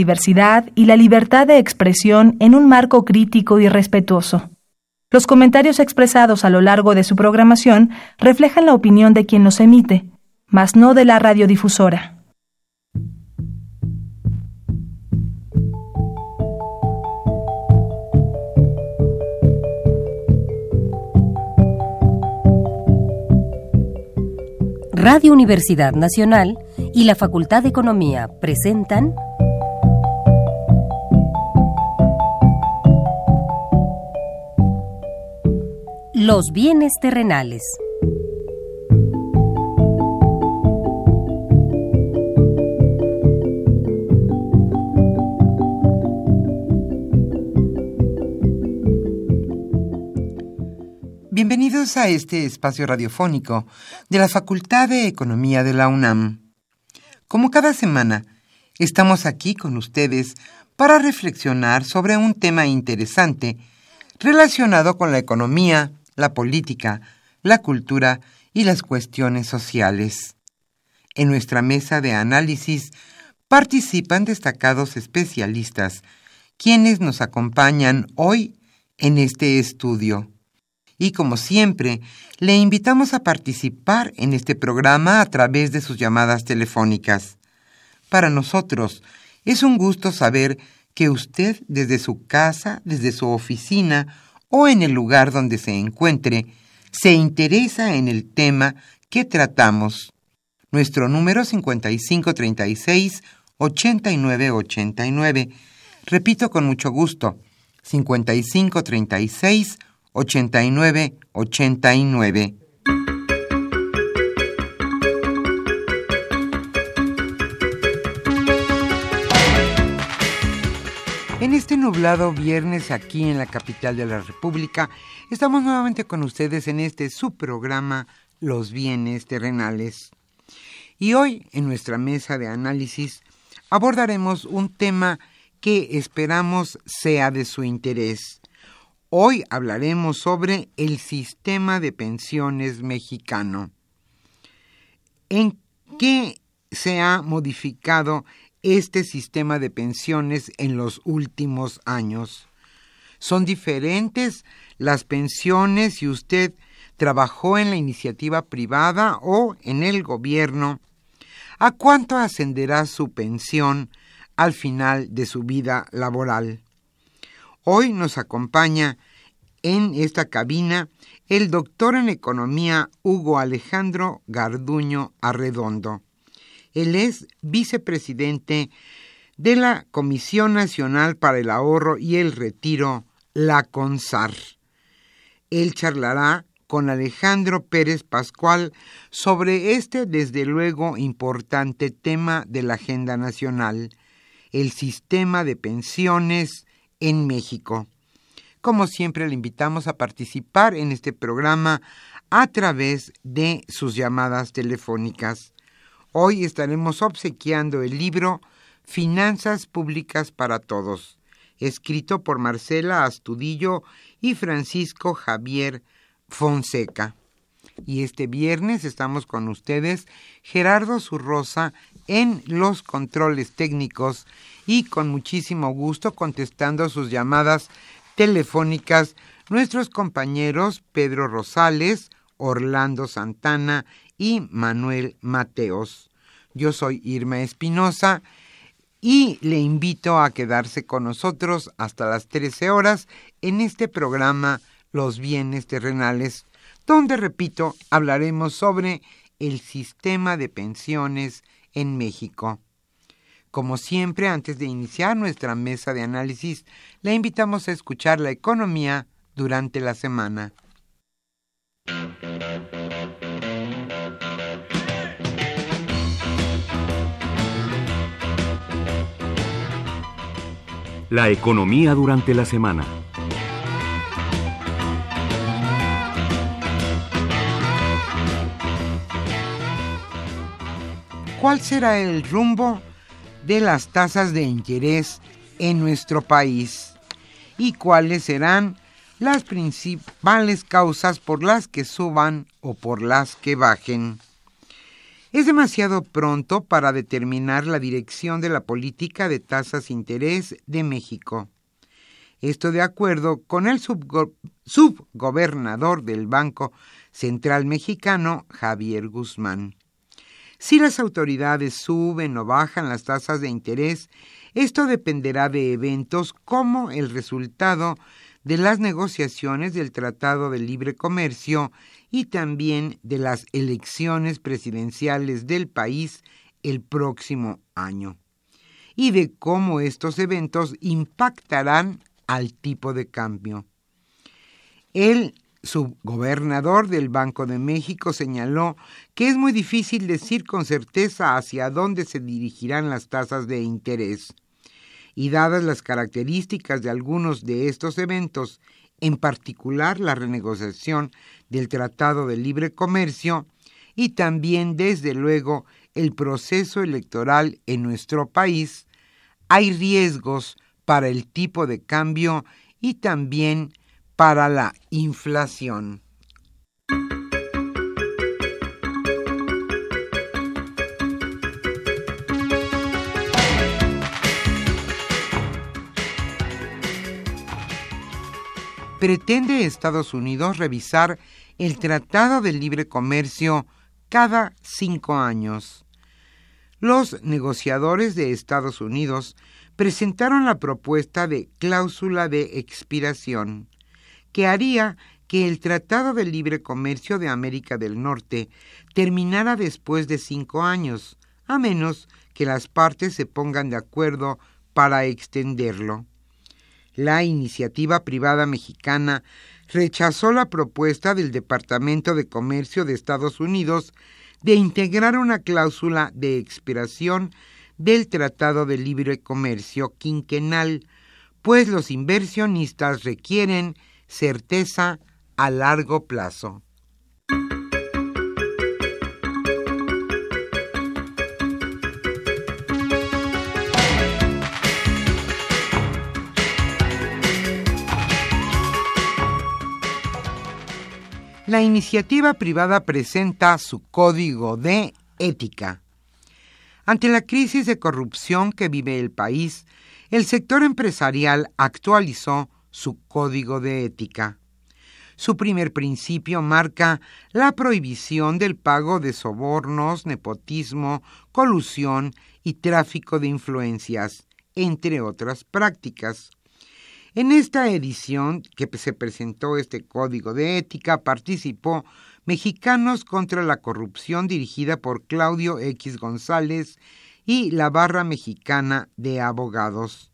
diversidad y la libertad de expresión en un marco crítico y respetuoso. Los comentarios expresados a lo largo de su programación reflejan la opinión de quien los emite, mas no de la radiodifusora. Radio Universidad Nacional y la Facultad de Economía presentan Los bienes terrenales. Bienvenidos a este espacio radiofónico de la Facultad de Economía de la UNAM. Como cada semana, estamos aquí con ustedes para reflexionar sobre un tema interesante relacionado con la economía, la política, la cultura y las cuestiones sociales. En nuestra mesa de análisis participan destacados especialistas, quienes nos acompañan hoy en este estudio. Y como siempre, le invitamos a participar en este programa a través de sus llamadas telefónicas. Para nosotros es un gusto saber que usted desde su casa, desde su oficina o en el lugar donde se encuentre, se interesa en el tema que tratamos. Nuestro número 5536 8989. Repito con mucho gusto, 5536 nublado viernes aquí en la capital de la República, estamos nuevamente con ustedes en este subprograma Los bienes terrenales. Y hoy, en nuestra mesa de análisis, abordaremos un tema que esperamos sea de su interés. Hoy hablaremos sobre el sistema de pensiones mexicano. ¿En qué se ha modificado este sistema de pensiones en los últimos años. Son diferentes las pensiones si usted trabajó en la iniciativa privada o en el gobierno. ¿A cuánto ascenderá su pensión al final de su vida laboral? Hoy nos acompaña en esta cabina el doctor en economía Hugo Alejandro Garduño Arredondo. Él es vicepresidente de la Comisión Nacional para el Ahorro y el Retiro, la CONSAR. Él charlará con Alejandro Pérez Pascual sobre este, desde luego, importante tema de la agenda nacional, el sistema de pensiones en México. Como siempre, le invitamos a participar en este programa a través de sus llamadas telefónicas. Hoy estaremos obsequiando el libro Finanzas Públicas para Todos, escrito por Marcela Astudillo y Francisco Javier Fonseca. Y este viernes estamos con ustedes Gerardo Zurrosa en los controles técnicos y con muchísimo gusto contestando sus llamadas telefónicas nuestros compañeros Pedro Rosales, Orlando Santana y Manuel Mateos. Yo soy Irma Espinosa y le invito a quedarse con nosotros hasta las 13 horas en este programa Los bienes terrenales, donde, repito, hablaremos sobre el sistema de pensiones en México. Como siempre, antes de iniciar nuestra mesa de análisis, le invitamos a escuchar la economía durante la semana. La economía durante la semana. ¿Cuál será el rumbo de las tasas de interés en nuestro país? ¿Y cuáles serán las principales causas por las que suban o por las que bajen? Es demasiado pronto para determinar la dirección de la política de tasas de interés de México. Esto de acuerdo con el subgobernador del Banco Central Mexicano, Javier Guzmán. Si las autoridades suben o bajan las tasas de interés, esto dependerá de eventos como el resultado de las negociaciones del Tratado de Libre Comercio y también de las elecciones presidenciales del país el próximo año, y de cómo estos eventos impactarán al tipo de cambio. El subgobernador del Banco de México señaló que es muy difícil decir con certeza hacia dónde se dirigirán las tasas de interés. Y dadas las características de algunos de estos eventos, en particular la renegociación del Tratado de Libre Comercio y también, desde luego, el proceso electoral en nuestro país, hay riesgos para el tipo de cambio y también para la inflación. Pretende Estados Unidos revisar el Tratado de Libre Comercio cada cinco años. Los negociadores de Estados Unidos presentaron la propuesta de cláusula de expiración, que haría que el Tratado de Libre Comercio de América del Norte terminara después de cinco años, a menos que las partes se pongan de acuerdo para extenderlo. La iniciativa privada mexicana rechazó la propuesta del Departamento de Comercio de Estados Unidos de integrar una cláusula de expiración del Tratado de Libre Comercio quinquenal, pues los inversionistas requieren certeza a largo plazo. La iniciativa privada presenta su código de ética. Ante la crisis de corrupción que vive el país, el sector empresarial actualizó su código de ética. Su primer principio marca la prohibición del pago de sobornos, nepotismo, colusión y tráfico de influencias, entre otras prácticas. En esta edición que se presentó este código de ética participó Mexicanos contra la Corrupción dirigida por Claudio X González y la Barra Mexicana de Abogados.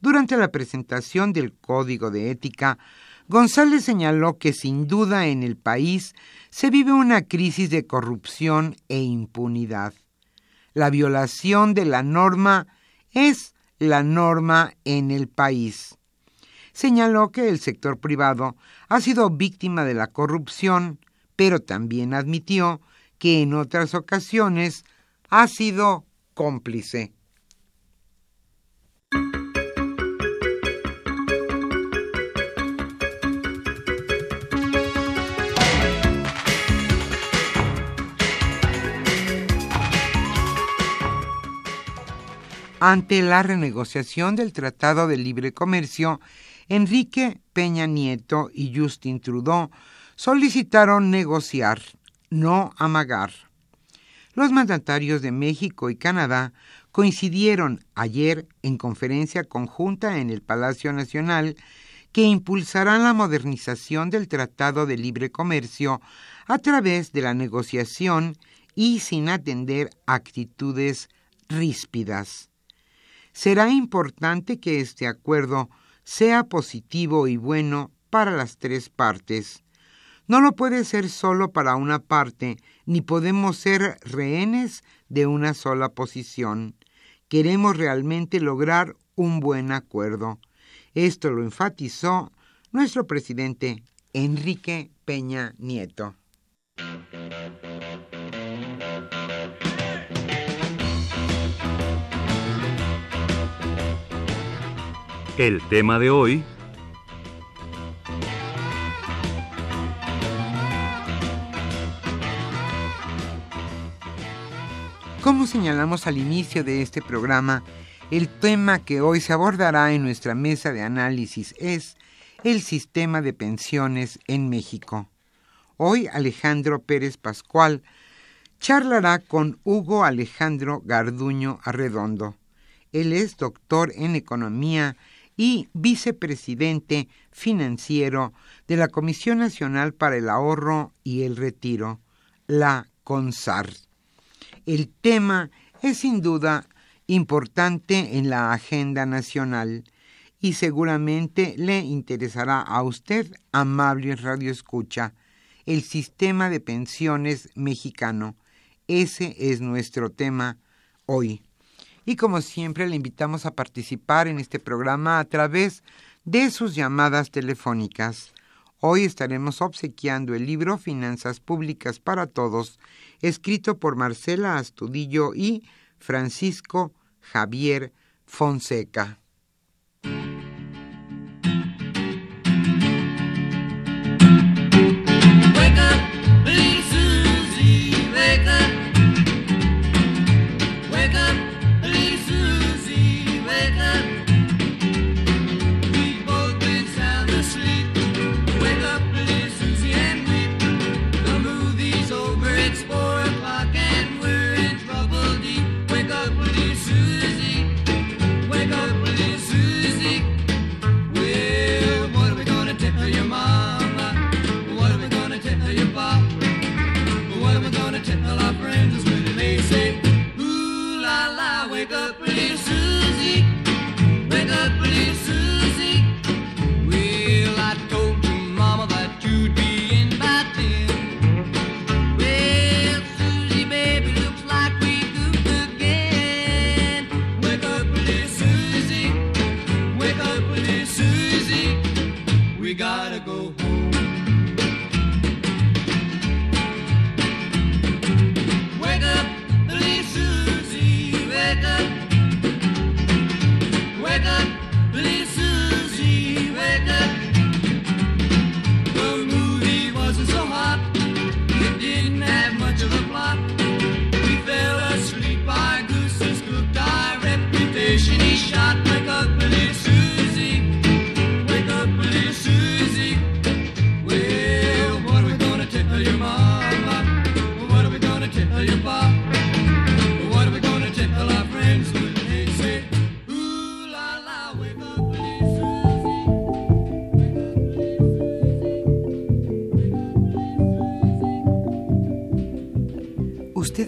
Durante la presentación del Código de Ética, González señaló que sin duda en el país se vive una crisis de corrupción e impunidad. La violación de la norma es la norma en el país. Señaló que el sector privado ha sido víctima de la corrupción, pero también admitió que en otras ocasiones ha sido cómplice. Ante la renegociación del Tratado de Libre Comercio, Enrique Peña Nieto y Justin Trudeau solicitaron negociar, no amagar. Los mandatarios de México y Canadá coincidieron ayer en conferencia conjunta en el Palacio Nacional que impulsarán la modernización del Tratado de Libre Comercio a través de la negociación y sin atender actitudes ríspidas. Será importante que este acuerdo sea positivo y bueno para las tres partes, no lo puede ser solo para una parte, ni podemos ser rehenes de una sola posición. Queremos realmente lograr un buen acuerdo. Esto lo enfatizó nuestro presidente Enrique Peña Nieto. El tema de hoy Como señalamos al inicio de este programa, el tema que hoy se abordará en nuestra mesa de análisis es el sistema de pensiones en México. Hoy Alejandro Pérez Pascual charlará con Hugo Alejandro Garduño Arredondo. Él es doctor en economía y vicepresidente financiero de la Comisión Nacional para el Ahorro y el Retiro, la CONSAR. El tema es sin duda importante en la agenda nacional y seguramente le interesará a usted, amable Radio Escucha, el sistema de pensiones mexicano. Ese es nuestro tema hoy. Y como siempre le invitamos a participar en este programa a través de sus llamadas telefónicas. Hoy estaremos obsequiando el libro Finanzas Públicas para Todos, escrito por Marcela Astudillo y Francisco Javier Fonseca.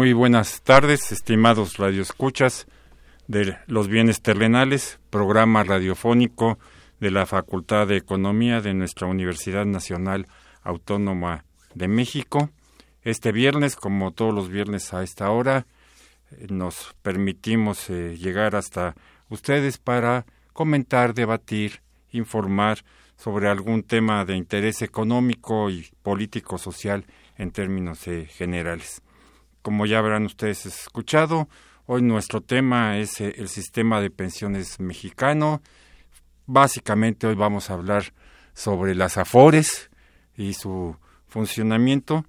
Muy buenas tardes, estimados radioescuchas de los bienes terrenales, programa radiofónico de la Facultad de Economía de nuestra Universidad Nacional Autónoma de México. Este viernes, como todos los viernes a esta hora, eh, nos permitimos eh, llegar hasta ustedes para comentar, debatir, informar sobre algún tema de interés económico y político social en términos eh, generales. Como ya habrán ustedes escuchado, hoy nuestro tema es eh, el sistema de pensiones mexicano. Básicamente hoy vamos a hablar sobre las AFORES y su funcionamiento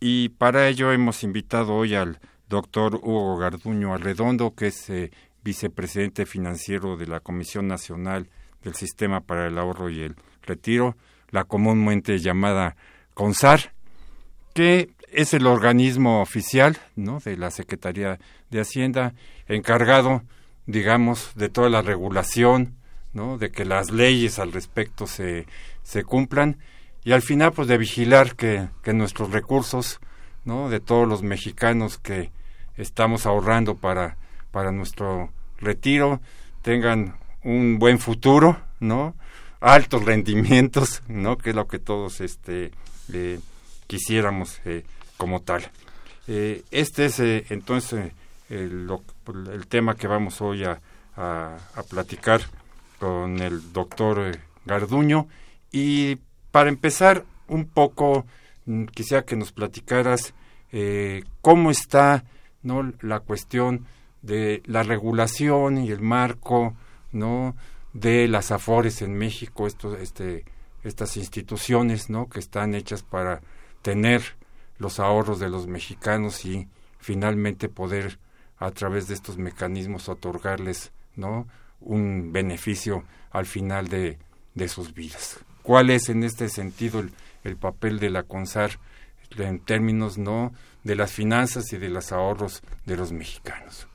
y para ello hemos invitado hoy al doctor Hugo Garduño Arredondo, que es eh, vicepresidente financiero de la Comisión Nacional del Sistema para el Ahorro y el Retiro, la comúnmente llamada CONSAR, que es el organismo oficial ¿no? de la Secretaría de Hacienda encargado, digamos, de toda la regulación, ¿no? de que las leyes al respecto se, se cumplan y al final pues de vigilar que, que nuestros recursos ¿no? de todos los mexicanos que estamos ahorrando para, para nuestro retiro tengan un buen futuro, ¿no? altos rendimientos, ¿no? que es lo que todos este, eh, quisiéramos eh, como tal. Eh, este es entonces el, tema que vamos hoy a, platicar con el doctor Garduño. Y para empezar un poco, mm, quisiera que nos platicaras cómo está no la cuestión de la regulación y el marco no de las afores en México esto, este estas instituciones no que están hechas para tener los ahorros de los mexicanos y finalmente poder a través de estos mecanismos otorgarles no un beneficio al final de, de sus vidas cuál es en este sentido el, el papel de la CONSAR en términos no de las finanzas y de los ahorros de los mexicanos.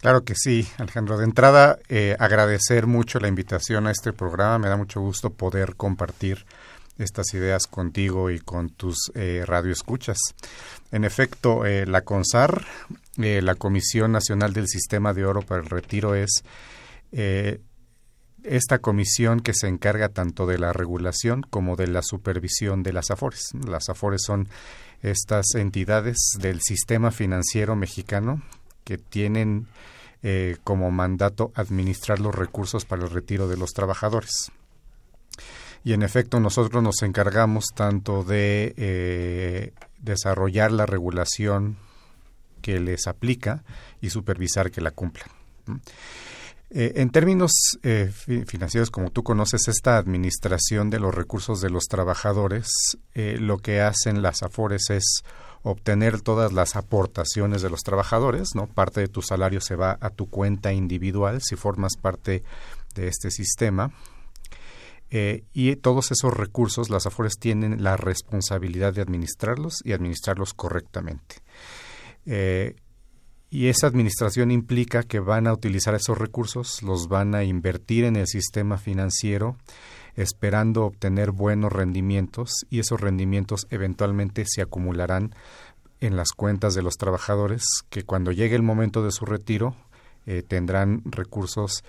Claro que sí, Alejandro. De entrada, eh, agradecer mucho la invitación a este programa. Me da mucho gusto poder compartir estas ideas contigo y con tus eh, radioescuchas. En efecto, eh, la CONSAR, eh, la Comisión Nacional del Sistema de Oro para el Retiro, es esta comisión que se encarga tanto de la regulación como de la supervisión de las AFORES. Las AFORES son estas entidades del sistema financiero mexicano que tienen eh, como mandato administrar los recursos para el retiro de los trabajadores. Y en efecto nosotros nos encargamos tanto de eh, desarrollar la regulación que les aplica y supervisar que la cumplan. Eh, en términos eh, financieros, como tú conoces, esta administración de los recursos de los trabajadores, lo que hacen las AFORES es obtener todas las aportaciones de los trabajadores, ¿no? Parte de tu salario se va a tu cuenta individual si formas parte de este sistema. Y todos esos recursos, las AFORES tienen la responsabilidad de administrarlos y administrarlos correctamente. Y esa administración implica que van a utilizar esos recursos, los van a invertir en el sistema financiero, esperando obtener buenos rendimientos y esos rendimientos eventualmente se acumularán en las cuentas de los trabajadores que cuando llegue el momento de su retiro eh, tendrán recursos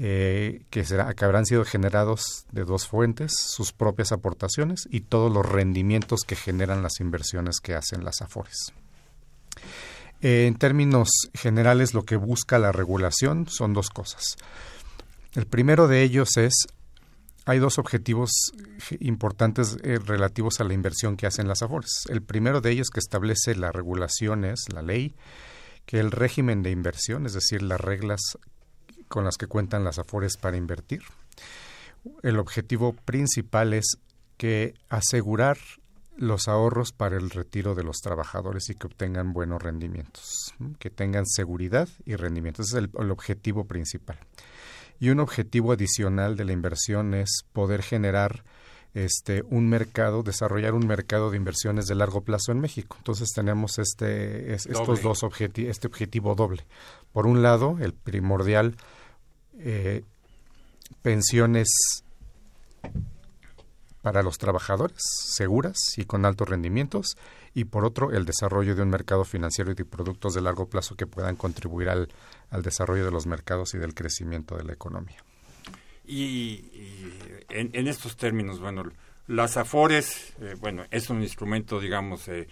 eh, que, habrán sido generados de dos fuentes, sus propias aportaciones y todos los rendimientos que generan las inversiones que hacen las AFORES. Eh, en términos generales, lo que busca la regulación son dos cosas. El primero de ellos es, hay dos objetivos importantes eh, relativos a la inversión que hacen las AFORES. El primero de ellos que establece la regulación es la ley, que el régimen de inversión, es decir, las reglas con las que cuentan las AFORES para invertir. El objetivo principal es que asegurar los ahorros para el retiro de los trabajadores y que obtengan buenos rendimientos, que tengan seguridad y rendimientos. Ese es el, objetivo principal. Y un objetivo adicional de la inversión es poder generar este un mercado, desarrollar un mercado de inversiones de largo plazo en México. Entonces tenemos este estos dos objetivos, este objetivo doble. Por un lado, el primordial eh, pensiones para los trabajadores, seguras y con altos rendimientos, y por otro, el desarrollo de un mercado financiero y de productos de largo plazo que puedan contribuir al, desarrollo de los mercados y del crecimiento de la economía. Y, en, estos términos, bueno, las AFORES, eh, bueno, es un instrumento, digamos, eh,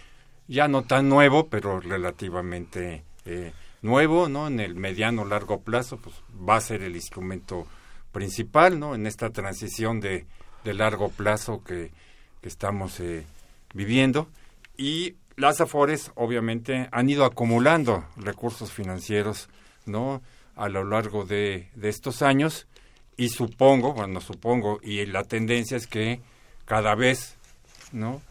ya no tan nuevo, pero relativamente eh, nuevo, ¿no? En el mediano largo plazo, pues va a ser el instrumento principal, ¿no? En esta transición de de largo plazo que, estamos eh, viviendo y las Afores obviamente han ido acumulando recursos financieros no a lo largo de, estos años y supongo bueno supongo y la tendencia es que cada vez no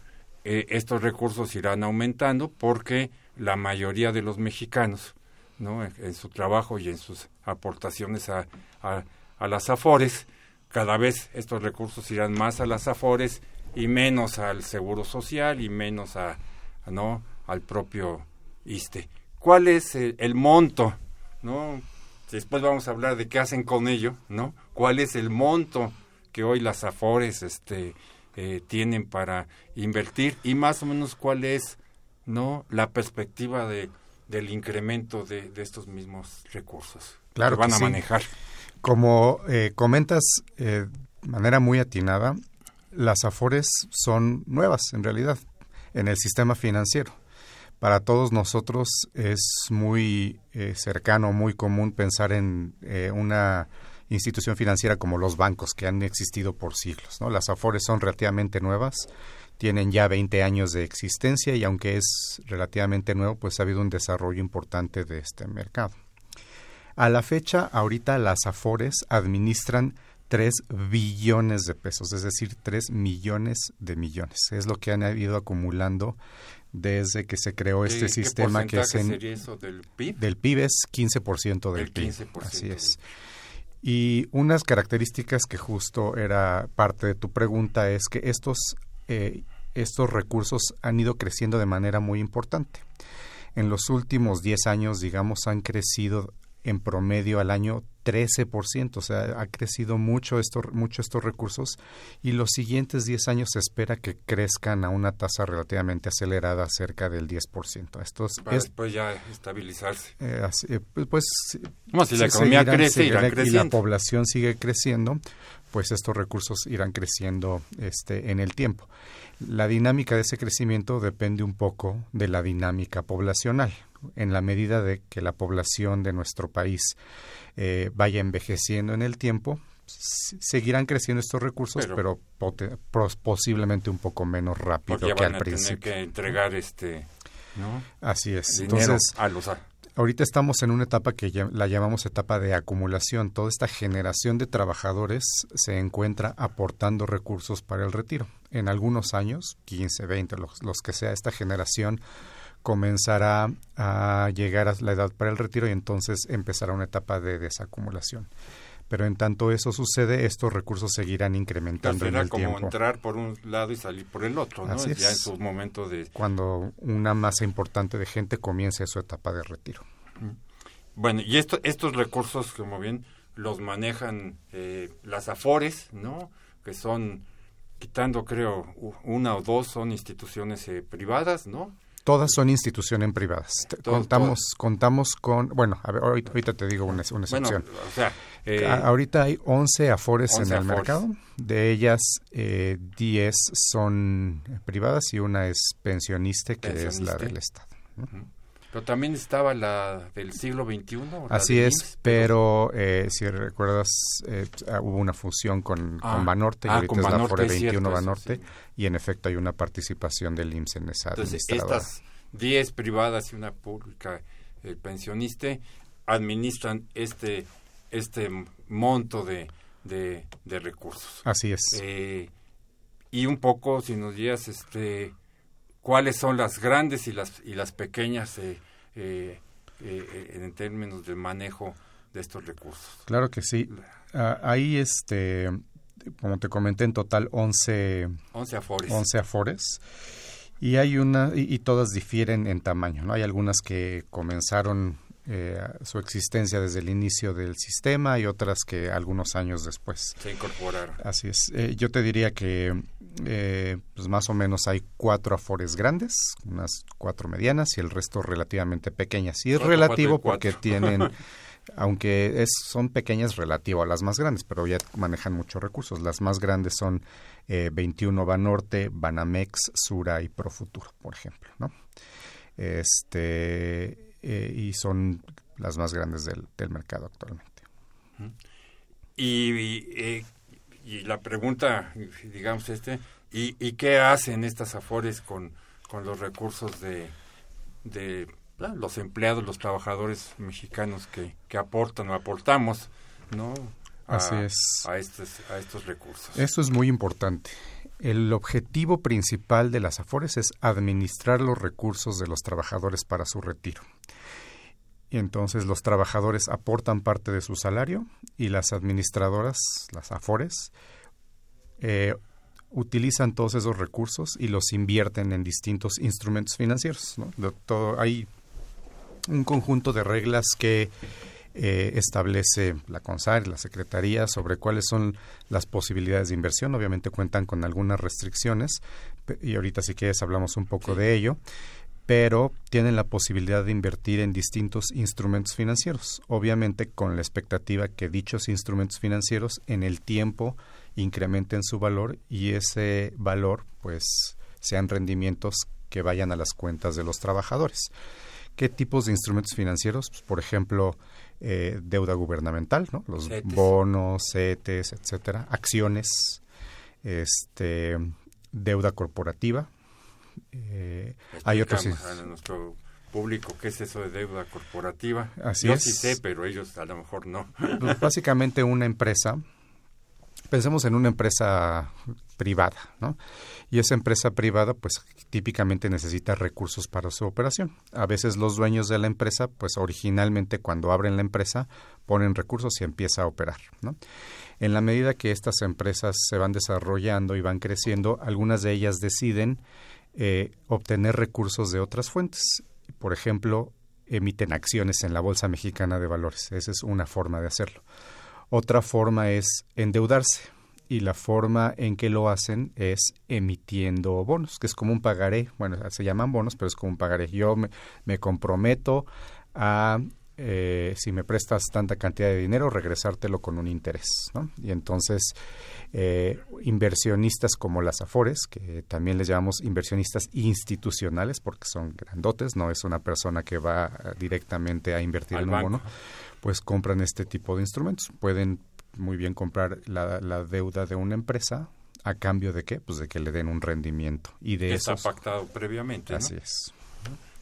eh, estos recursos irán aumentando porque la mayoría de los mexicanos no en, su trabajo y en sus aportaciones a, a las afores cada vez estos recursos irán más a las afores y menos al seguro social y menos a, no al propio ISTE. ¿Cuál es el, monto? ¿No? Después vamos a hablar de qué hacen con ello, ¿no? ¿Cuál es el monto que hoy las afores este eh, tienen para invertir y más o menos cuál es, ¿no? la perspectiva de del incremento de, estos mismos recursos claro que van a manejar. Como eh, comentas eh, de manera muy atinada, las AFORES son nuevas en realidad en el sistema financiero. para todos nosotros es muy eh, cercano, muy común pensar en eh, una institución financiera como los bancos que han existido por siglos. ¿no? Las AFORES son relativamente nuevas, tienen ya 20 años de existencia y aunque es relativamente nuevo, pues ha habido un desarrollo importante de este mercado. A la fecha, ahorita las AFORES administran 3 billones de pesos, es decir, 3 millones de millones. Es lo que han ido acumulando desde que se creó este sistema que es en, sería eso del PIB? Del PIB es 15% del PIB. Así es. Y unas características que justo era parte de tu pregunta es que estos, eh, estos recursos han ido creciendo de manera muy importante. En los últimos 10 años, digamos, han crecido en promedio al año 13%, o sea, ha crecido mucho, esto, mucho estos recursos y los siguientes 10 años se espera que crezcan a una tasa relativamente acelerada, cerca del 10%. Estos Para después ya estabilizarse. Eh, eh, pues, pues si la economía crece, y la población sigue creciendo, pues estos recursos irán creciendo este, en el tiempo. La dinámica de ese crecimiento depende un poco de la dinámica poblacional en la medida de que la población de nuestro país eh, vaya envejeciendo en el tiempo, seguirán creciendo estos recursos, pero, posiblemente un poco menos rápido que al principio. que entregar este, ¿no? Así es. Entonces, a los ahorita estamos en una etapa que la llamamos etapa de acumulación. Toda esta generación de trabajadores se encuentra aportando recursos para el retiro. En algunos años, 15, 20, los, los que sea, esta generación comenzará a llegar a la edad para el retiro y entonces empezará una etapa de desacumulación. Pero en tanto eso sucede, estos recursos seguirán incrementando en el como entrar por un lado y salir por el otro, ¿no? Así ya en su momento de... Cuando una masa importante de gente comience su etapa de retiro. Bueno, y esto, estos recursos, como bien, los manejan eh, las AFORES, ¿no? Que son, quitando creo, una o dos son instituciones eh, privadas, ¿no? Todas son instituciones privadas. contamos, contamos con, bueno, a ver, ahorita, te digo una, excepción. o sea, eh, ahorita hay 11 afores en el mercado. De ellas, eh, 10 son privadas y una es pensionista, que es la del Estado. Pero también estaba la del siglo XXI. Así es, pero eh, si recuerdas, eh, ah, hubo una fusión con, ah, Banorte y ah, ahorita es la Afore 21 Banorte y en efecto hay una participación del IMSS en esa Entonces, estas 10 privadas y una pública, el pensionista, administran este, este monto de, de, recursos. Así es. Eh, y un poco, si nos digas, este cuáles son las grandes y las y las pequeñas eh, eh, eh, en términos de manejo de estos recursos. Claro que sí. Ah, ahí, este, como te comenté, en total 11, 11 afores. 11 afores. Y hay una, y, todas difieren en tamaño, ¿no? Hay algunas que comenzaron eh, su existencia desde el inicio del sistema y otras que algunos años después se incorporaron. Así es. Eh, yo te diría que eh, pues más o menos hay cuatro afores grandes, unas cuatro medianas y el resto relativamente pequeñas. Y es relativo porque tienen, aunque es, son pequeñas relativo a las más grandes, pero ya manejan muchos recursos. Las más grandes son 21 Banorte, Banamex, Sura y Profuturo, por ejemplo, ¿no? Este eh, y son las más grandes del, del mercado actualmente. Y, eh, y, la pregunta, digamos, este, ¿y, ¿y, qué hacen estas AFORES con, con los recursos de, de ah, los empleados, los trabajadores mexicanos que, que aportan o aportamos, ¿no? Así es. A estos, a estos recursos. Eso es muy importante. El objetivo principal de las AFORES es administrar los recursos de los trabajadores para su retiro. Y entonces los trabajadores aportan parte de su salario y las administradoras, las AFORES, eh, utilizan todos esos recursos y los invierten en distintos instrumentos financieros. todo, hay un conjunto de reglas que eh, establece la CONSAR, la Secretaría, sobre cuáles son las posibilidades de inversión. Obviamente cuentan con algunas restricciones y ahorita si quieres hablamos un poco de ello pero tienen la posibilidad de invertir en distintos instrumentos financieros, obviamente con la expectativa que dichos instrumentos financieros en el tiempo incrementen su valor y ese valor pues sean rendimientos que vayan a las cuentas de los trabajadores. ¿Qué tipos de instrumentos financieros? Pues, por ejemplo, eh, deuda gubernamental, ¿no? los bonos, CETES, etcétera, acciones, este, deuda corporativa. Eh, hay otros nuestro público qué es eso de deuda corporativa. Así Yo sí sé, pero ellos a lo mejor no. Pues, básicamente una empresa pensemos en una empresa privada, ¿no? Y esa empresa privada, pues típicamente necesita recursos para su operación. A veces los dueños de la empresa, pues originalmente cuando abren la empresa, ponen recursos y empieza a operar, ¿no? En la medida que estas empresas se van desarrollando y van creciendo, algunas de ellas deciden eh, obtener recursos de otras fuentes. Por ejemplo, emiten acciones en la Bolsa Mexicana de Valores. Esa es una forma de hacerlo. Otra forma es endeudarse y la forma en que lo hacen es emitiendo bonos, que es como un pagaré. Bueno, se llaman bonos, pero es como un pagaré. Yo me, comprometo a, eh, si me prestas tanta cantidad de dinero, regresártelo con un interés. ¿no? Y entonces, eh, inversionistas como las Afores, que también les llamamos inversionistas institucionales, porque son grandotes, no es una persona que va directamente a invertir en un bono pues compran este tipo de instrumentos. Pueden muy bien comprar la, deuda de una empresa a cambio de qué? Pues de que le den un rendimiento. Y de Está pactado previamente. Así es.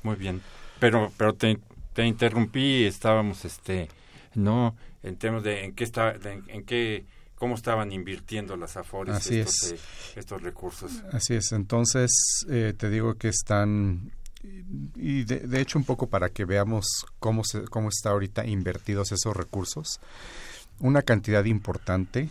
Muy bien. Pero, pero te, te interrumpí, estábamos, este, no, en temas de en qué está, en qué cómo estaban invirtiendo las Afores estos, eh, estos recursos. Así es, entonces eh, te digo que están y de, hecho un poco para que veamos cómo, se, cómo está ahorita invertidos esos recursos. Una cantidad importante,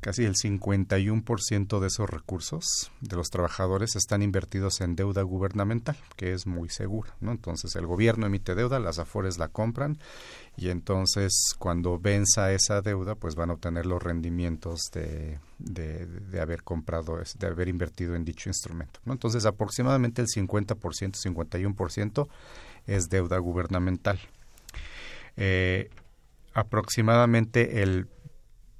casi el 51% de esos recursos de los trabajadores están invertidos en deuda gubernamental, que es muy segura. ¿no? Entonces el gobierno emite deuda, las afores la compran y entonces cuando venza esa deuda, pues van a obtener los rendimientos de, de, haber comprado, de haber invertido en dicho instrumento. ¿no? Entonces aproximadamente el 50%, 51% es deuda gubernamental. Eh, aproximadamente el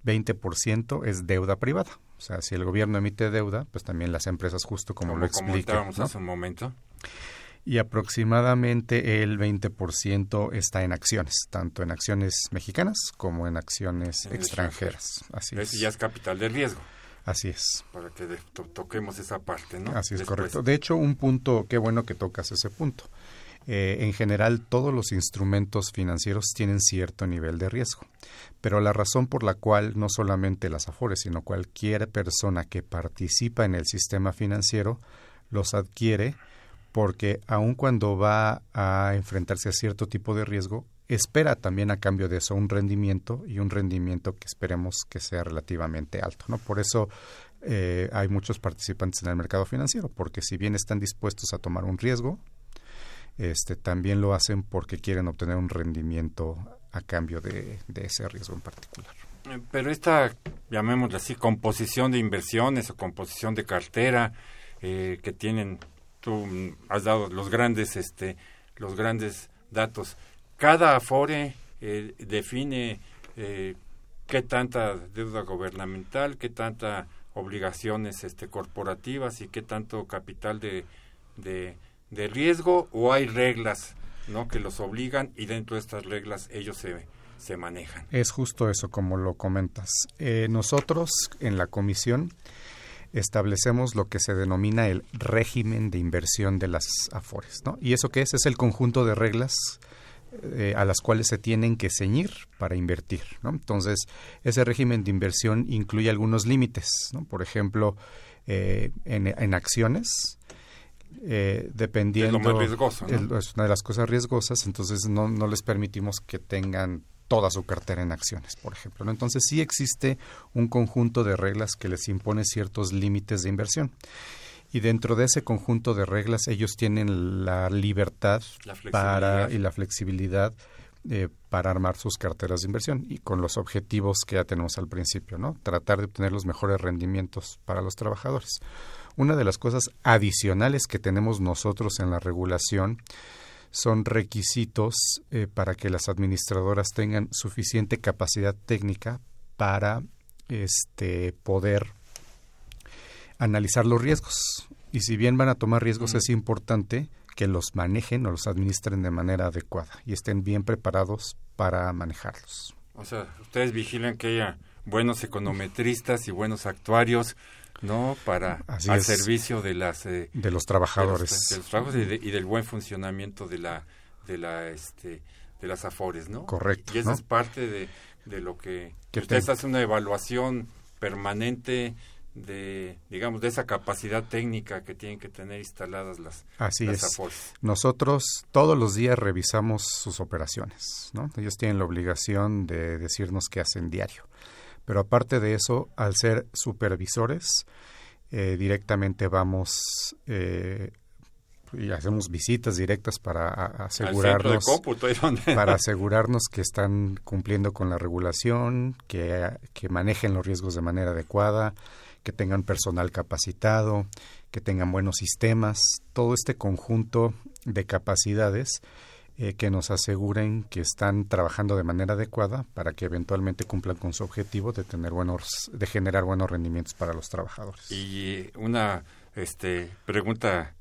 20% es deuda privada. O sea, si el gobierno emite deuda, pues también las empresas, justo como, lo expliqué. hace un momento. Y aproximadamente el 20% está en acciones, tanto en acciones mexicanas como en acciones extranjeras. Así es. ya es capital de riesgo. Así es. Para que toquemos esa parte, ¿no? Así es correcto. De hecho, un punto, qué bueno que tocas ese punto. Eh, en general, todos los instrumentos financieros tienen cierto nivel de riesgo. Pero la razón por la cual no solamente las AFORES, sino cualquier persona que participa en el sistema financiero los adquiere porque aun cuando va a enfrentarse a cierto tipo de riesgo, espera también a cambio de eso un rendimiento y un rendimiento que esperemos que sea relativamente alto. ¿no? Por eso eh, hay muchos participantes en el mercado financiero, porque si bien están dispuestos a tomar un riesgo, este, también lo hacen porque quieren obtener un rendimiento a cambio de, ese riesgo en particular. Eh, pero esta, llamémosla así, composición de inversiones o composición de cartera eh, que tienen, tú has dado los grandes, este, los grandes datos. Cada Afore eh, define qué tanta deuda gubernamental, qué tanta obligaciones este, corporativas y qué tanto capital de de riesgo o hay reglas ¿no? que los obligan y dentro de estas reglas ellos se, se manejan. Es justo eso, como lo comentas. Eh, nosotros en la comisión establecemos lo que se denomina el régimen de inversión de las AFORES. ¿no? ¿Y eso qué es? Es el conjunto de reglas eh, a las cuales se tienen que ceñir para invertir. ¿no? Entonces, ese régimen de inversión incluye algunos límites. ¿no? Por ejemplo, eh, en, en acciones, eh, dependiendo... Es lo más riesgoso. Es, una de las cosas riesgosas, entonces no, no les permitimos que tengan toda su cartera en acciones, por ejemplo. ¿no? Entonces sí existe un conjunto de reglas que les impone ciertos límites de inversión. Y dentro de ese conjunto de reglas ellos tienen la libertad para, y la flexibilidad eh, para armar sus carteras de inversión y con los objetivos que ya tenemos al principio, ¿no? Tratar de obtener los mejores rendimientos para los trabajadores. Una de las cosas adicionales que tenemos nosotros en la regulación son requisitos eh, para que las administradoras tengan suficiente capacidad técnica para este, poder analizar los riesgos. Y si bien van a tomar riesgos, es importante que los manejen o los administren de manera adecuada y estén bien preparados para manejarlos. O sea, ustedes vigilan que haya buenos econometristas y buenos actuarios, ¿no? Para al servicio de las eh, de los trabajadores, de los, y, del buen funcionamiento de la de la este de las afores, ¿no? Correcto. Y esa es parte de, de lo que, que ustedes hacen una evaluación permanente de digamos de esa capacidad técnica que tienen que tener instaladas las así las es Afores. nosotros todos los días revisamos sus operaciones no ellos tienen la obligación de decirnos qué hacen diario pero aparte de eso al ser supervisores eh, directamente vamos eh, y hacemos visitas directas para asegurarnos para asegurarnos que están cumpliendo con la regulación, que, que manejen los riesgos de manera adecuada, que tengan personal capacitado, que tengan buenos sistemas, todo este conjunto de capacidades eh, que nos aseguren que están trabajando de manera adecuada para que eventualmente cumplan con su objetivo de tener buenos, de generar buenos rendimientos para los trabajadores. Y una este, pregunta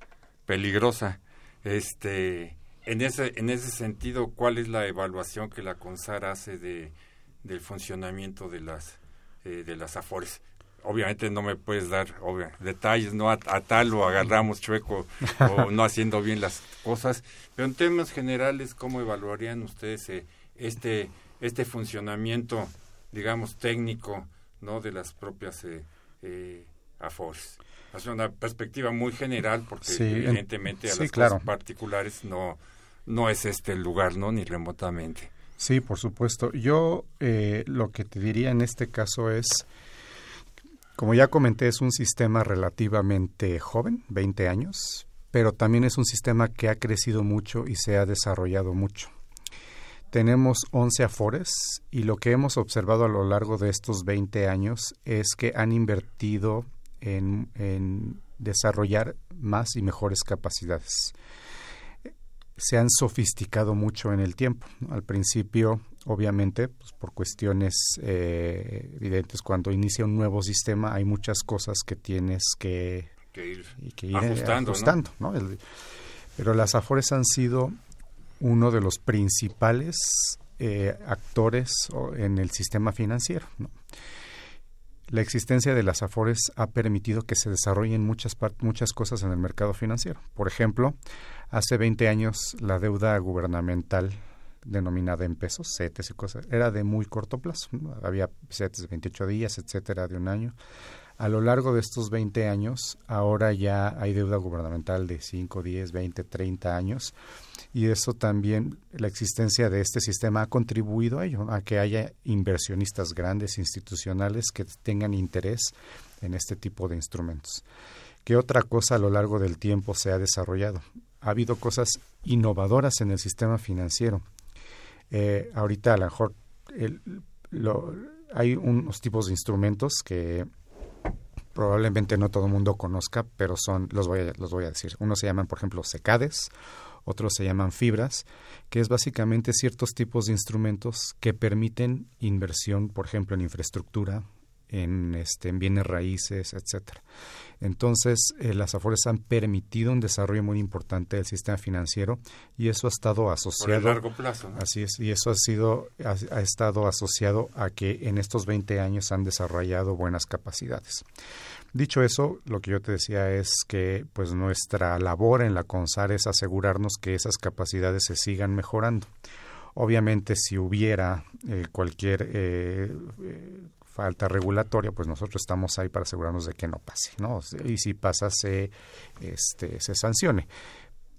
peligrosa. Este, en ese, en ese sentido, ¿cuál es la evaluación que la CONSAR hace de, del funcionamiento de las, eh, de las AFORES? Obviamente no me puedes dar detalles, no a, tal o agarramos chueco o no haciendo bien las cosas, pero en temas generales, ¿cómo evaluarían ustedes eh, este, este funcionamiento, digamos, técnico ¿no? de las propias eh, AFORES? hacer una perspectiva muy general porque evidentemente a las cosas particulares no no es este el lugar no ni remotamente. Sí por supuesto. Yo eh, lo que te diría en este caso es como ya comenté es un sistema relativamente joven 20 años pero también es un sistema que ha crecido mucho y se ha desarrollado mucho tenemos 11 afores y lo que hemos observado a lo largo de estos 20 años es que han invertido en, desarrollar más y mejores capacidades. Se han sofisticado mucho en el tiempo. Al principio, obviamente, pues por cuestiones eh, evidentes, cuando inicia un nuevo sistema hay muchas cosas que tienes que, ir, ajustando. pero las AFORES han sido uno de los principales eh, actores en el sistema financiero. ¿no? la existencia de las AFORES ha permitido que se desarrollen muchas, muchas cosas en el mercado financiero. Por ejemplo, hace 20 años la deuda gubernamental denominada en pesos, CETES y cosas, era de muy corto plazo. Había CETES de 28 días, etcétera, de un año. A lo largo de estos 20 años, ahora ya hay deuda gubernamental de 5, 10, 20, 30 años y eso también, la existencia de este sistema ha contribuido a ello, a que haya inversionistas grandes, institucionales, que tengan interés en este tipo de instrumentos. ¿Qué otra cosa a lo largo del tiempo se ha desarrollado? Ha habido cosas innovadoras en el sistema financiero. Eh, ahorita a lo mejor hay unos tipos de instrumentos que probablemente no todo el mundo conozca, pero son los voy a, los voy a decir. Unos se llaman, por ejemplo, secades, otros se llaman fibras, que es básicamente ciertos tipos de instrumentos que permiten inversión, por ejemplo, en infraestructura, en, este, en bienes raíces, etcétera. Entonces, eh, las AFORES han permitido un desarrollo muy importante del sistema financiero y eso ha estado asociado. Por largo plazo. Así es, y eso ha, sido, ha, estado asociado a que en estos 20 años han desarrollado buenas capacidades. Dicho eso, lo que yo te decía es que pues nuestra labor en la CONSAR es asegurarnos que esas capacidades se sigan mejorando. Obviamente, si hubiera eh, cualquier eh, falta regulatoria, pues nosotros estamos ahí para asegurarnos de que no pase, ¿no? Y si pasa, se, este, se sancione.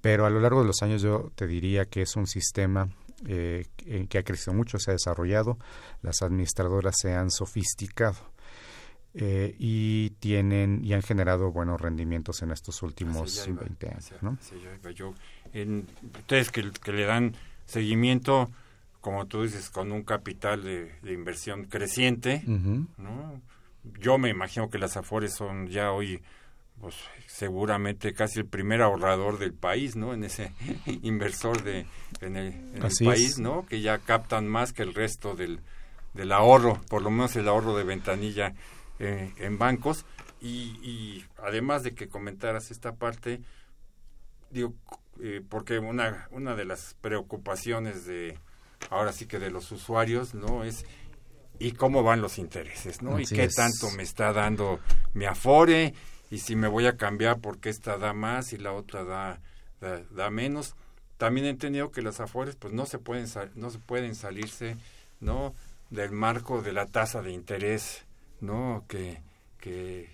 Pero a lo largo de los años yo te diría que es un sistema eh, que ha crecido mucho, se ha desarrollado, las administradoras se han sofisticado eh, y tienen y han generado buenos rendimientos en estos últimos 20 años. ¿no? ustedes que, le dan seguimiento, como tú dices, con un capital de, inversión creciente, ¿no? yo me imagino que las Afores son ya hoy pues seguramente casi el primer ahorrador del país, ¿no? En ese inversor de en el, país, ¿no? Que ya captan más que el resto del, del ahorro, por lo menos el ahorro de ventanilla eh, en bancos, y, además de que comentaras esta parte, digo, eh, porque una, una de las preocupaciones de, ahora sí que de los usuarios, ¿no? Es, ¿y cómo van los intereses, ¿no? ¿Y qué tanto me está dando mi afore? Y si me voy a cambiar porque esta da más y la otra da, da, menos. También he entendido que las afores pues no se pueden, no se pueden salirse, ¿no? Del marco de la tasa de interés, ¿no? Que, que,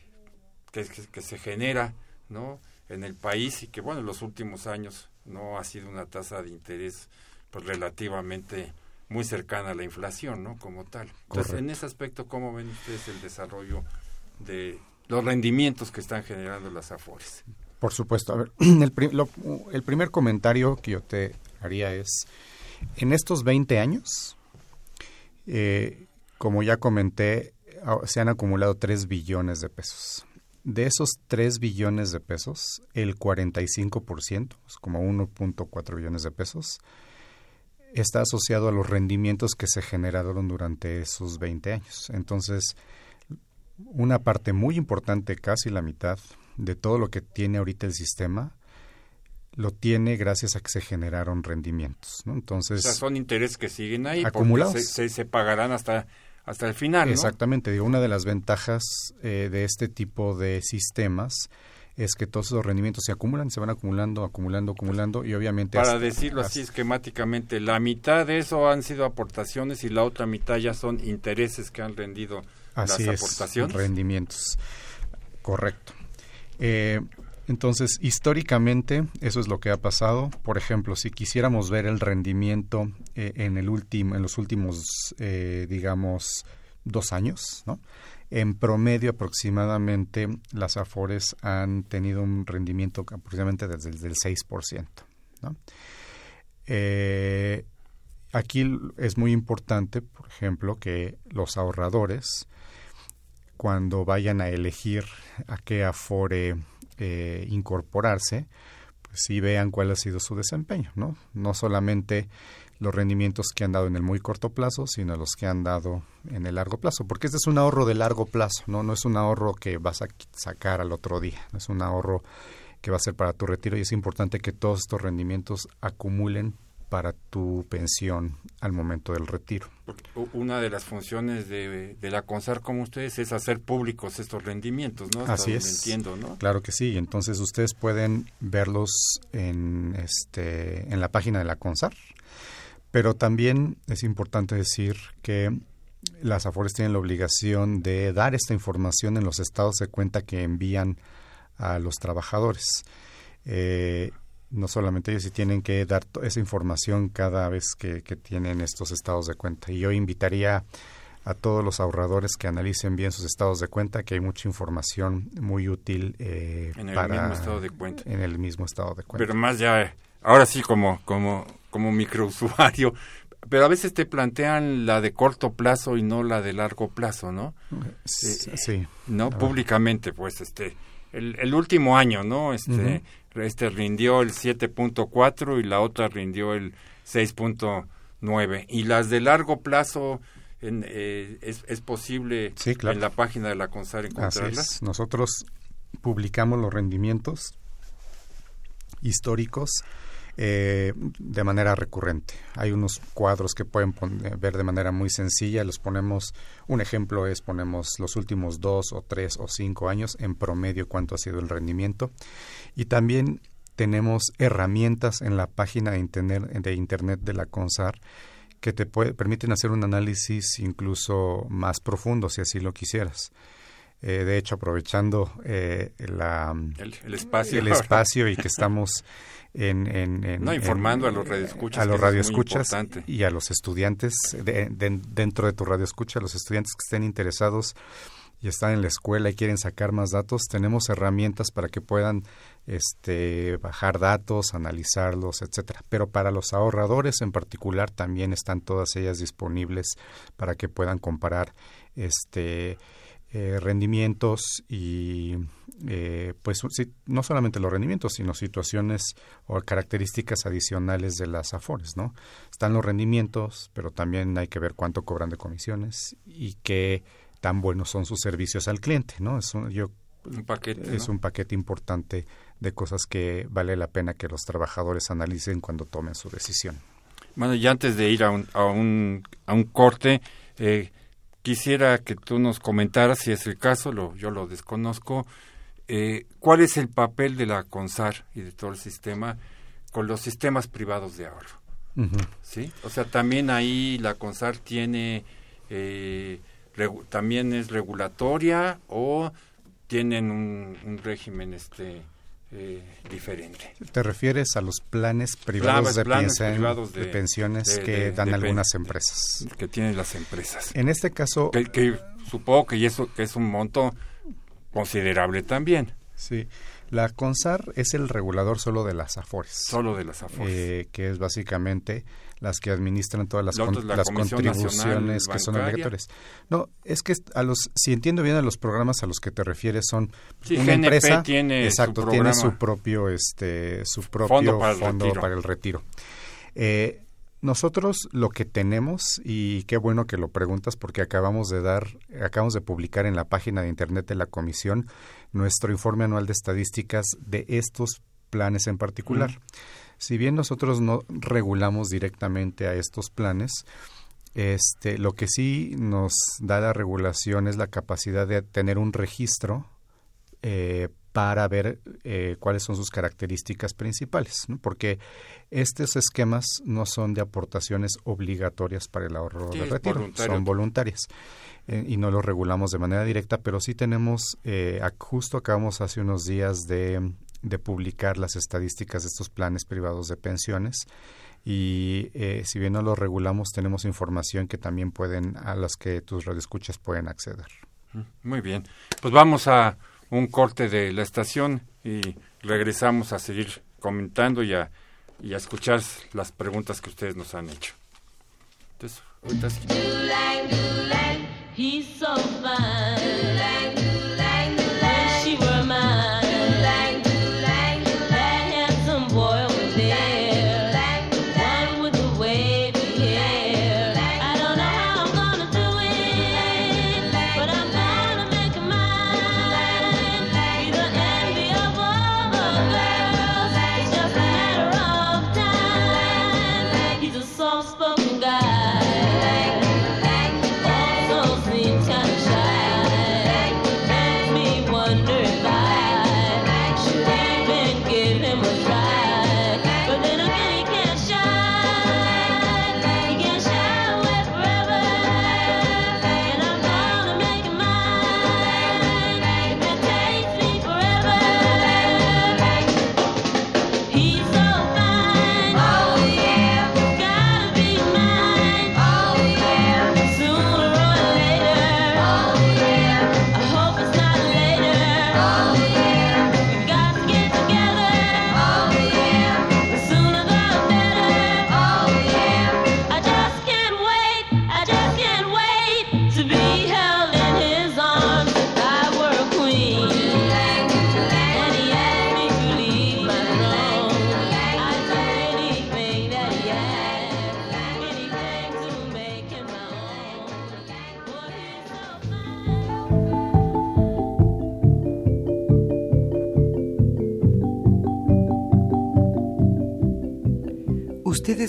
que, se genera ¿no? en el país y que bueno en los últimos años no ha sido una tasa de interés pues relativamente muy cercana a la inflación no como tal. Entonces en ese aspecto cómo ven ustedes el desarrollo de los rendimientos que están generando las afores por supuesto. A ver el, el primer comentario que yo te haría es en estos 20 años eh, como ya comenté se han acumulado 3 billones de pesos. De esos 3 billones de pesos, el 45%, es como 1.4 billones de pesos, está asociado a los rendimientos que se generaron durante esos 20 años. Entonces, una parte muy importante, casi la mitad, de todo lo que tiene ahorita el sistema, lo tiene gracias a que se generaron rendimientos. ¿no? Entonces, o sea, son intereses que siguen ahí, acumulados. Se, se, pagarán hasta hasta el final. Exactamente. Digo, una de las ventajas eh, de este tipo de sistemas es que todos los rendimientos se acumulan, se van acumulando, acumulando, acumulando y obviamente... Para decirlo así esquemáticamente, la mitad de eso han sido aportaciones y la otra mitad ya son intereses que han rendido así las aportaciones. rendimientos. Correcto. Eh, entonces, históricamente, eso es lo que ha pasado. Por ejemplo, si quisiéramos ver el rendimiento eh, en, el último, en los últimos, eh, digamos, dos años, ¿no? En promedio, aproximadamente, las AFORES han tenido un rendimiento aproximadamente desde, el 6%. ¿no? Eh, aquí es muy importante, por ejemplo, que los ahorradores, cuando vayan a elegir a qué Afore eh, incorporarse, pues sí vean cuál ha sido su desempeño, ¿no? No solamente los rendimientos que han dado en el muy corto plazo, sino los que han dado en el largo plazo, porque este es un ahorro de largo plazo, ¿no? No es un ahorro que vas a sacar al otro día, es un ahorro que va a ser para tu retiro y es importante que todos estos rendimientos acumulen para tu pensión al momento del retiro. Una de las funciones de, la CONSAR como ustedes es hacer públicos estos rendimientos, ¿no? Así es. Entiendo, ¿no? Claro que sí. Entonces ustedes pueden verlos en, este, en la página de la CONSAR, pero también es importante decir que las AFORES tienen la obligación de dar esta información en los estados de cuenta que envían a los trabajadores. Eh, no solamente ellos, sí tienen que dar esa información cada vez que, tienen estos estados de cuenta. Y yo invitaría a todos los ahorradores que analicen bien sus estados de cuenta, que hay mucha información muy útil eh, en el mismo estado de cuenta. En el mismo estado de cuenta. Pero más ya, ahora sí como, como, como microusuario, pero a veces te plantean la de corto plazo y no la de largo plazo, ¿no? Sí. Eh, no, públicamente, pues, este, el, el último año, ¿no? Este, este rindió el 7.4 y la otra rindió el 6.9. Y las de largo plazo en, eh, es, es, posible en la página de la CONSAR encontrarlas. Nosotros publicamos los rendimientos históricos eh, de manera recurrente. Hay unos cuadros que pueden ver de manera muy sencilla. Los ponemos, un ejemplo es ponemos los últimos dos o tres o cinco años en promedio cuánto ha sido el rendimiento. Y también tenemos herramientas en la página de internet de, internet de la CONSAR que te permiten hacer un análisis incluso más profundo si así lo quisieras. Eh, de hecho, aprovechando eh, la, el, espacio, el espacio y que estamos en, no, informando a los radioescuchas. A los radioescuchas y a los estudiantes, dentro de tu radioescucha, a los estudiantes que estén interesados y están en la escuela y quieren sacar más datos, tenemos herramientas para que puedan este, bajar datos, analizarlos, etcétera. Pero para los ahorradores en particular también están todas ellas disponibles para que puedan comparar este eh, rendimientos y eh, pues no solamente los rendimientos sino situaciones o características adicionales de las afores no están los rendimientos pero también hay que ver cuánto cobran de comisiones y qué tan buenos son sus servicios al cliente no yo un paquete, es un paquete importante de cosas que vale la pena que los trabajadores analicen cuando tomen su decisión. Bueno, y antes de ir a un, a un, a un corte, eh, quisiera que tú nos comentaras, si es el caso, lo, yo lo desconozco, eh, cuál es el papel de la CONSAR y de todo el sistema con los sistemas privados de ahorro. ¿Sí? O sea, también ahí la CONSAR tiene, eh, también es regulatoria o tienen un, un régimen este eh, diferente. ¿Te refieres a los planes privados, de, pensiones que dan algunas empresas? Que tienen las empresas. En este caso... Que, supongo que, eso, que es un monto considerable también. Sí. La CONSAR es el regulador solo de las AFORES. Solo de las AFORES. Eh, que es básicamente las que administran todas las, las contribuciones que son obligatorias. No, es que a los, si entiendo bien a los programas a los que te refieres son una empresa, tiene exacto, su tiene su propio, este, su propio fondo para el retiro. Eh, nosotros lo que tenemos, y qué bueno que lo preguntas porque acabamos de dar, acabamos de publicar en la página de internet de la comisión nuestro informe anual de estadísticas de estos planes en particular. Si bien nosotros no regulamos directamente a estos planes, este, lo que sí nos da la regulación es la capacidad de tener un registro eh, para ver eh, cuáles son sus características principales, porque estos esquemas no son de aportaciones obligatorias para el ahorro de retiro, son voluntarias eh, y no los regulamos de manera directa, pero sí tenemos, justo acabamos hace unos días de de publicar las estadísticas de estos planes privados de pensiones. Y eh, si bien no los regulamos tenemos información que también pueden a las que tus radioescuchas pueden acceder. Mm, muy bien, pues vamos a un corte de la estación y regresamos a seguir comentando y a, y a escuchar las preguntas que ustedes nos han hecho. Entonces, ahorita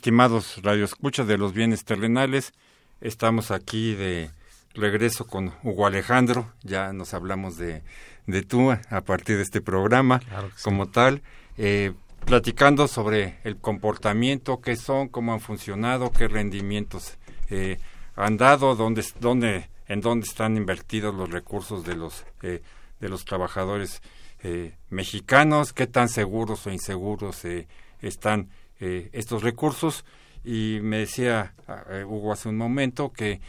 Estimados radioescuchas de los bienes terrenales, estamos aquí de regreso con Hugo Alejandro, ya nos hablamos de, de tú a partir de este programa como tal, eh, platicando sobre el comportamiento, qué son, cómo han funcionado, qué rendimientos eh, han dado, dónde, dónde, en dónde están invertidos los recursos de los, eh, de los trabajadores mexicanos, qué tan seguros o inseguros están eh, estos recursos y me decía eh, Hugo hace un momento que,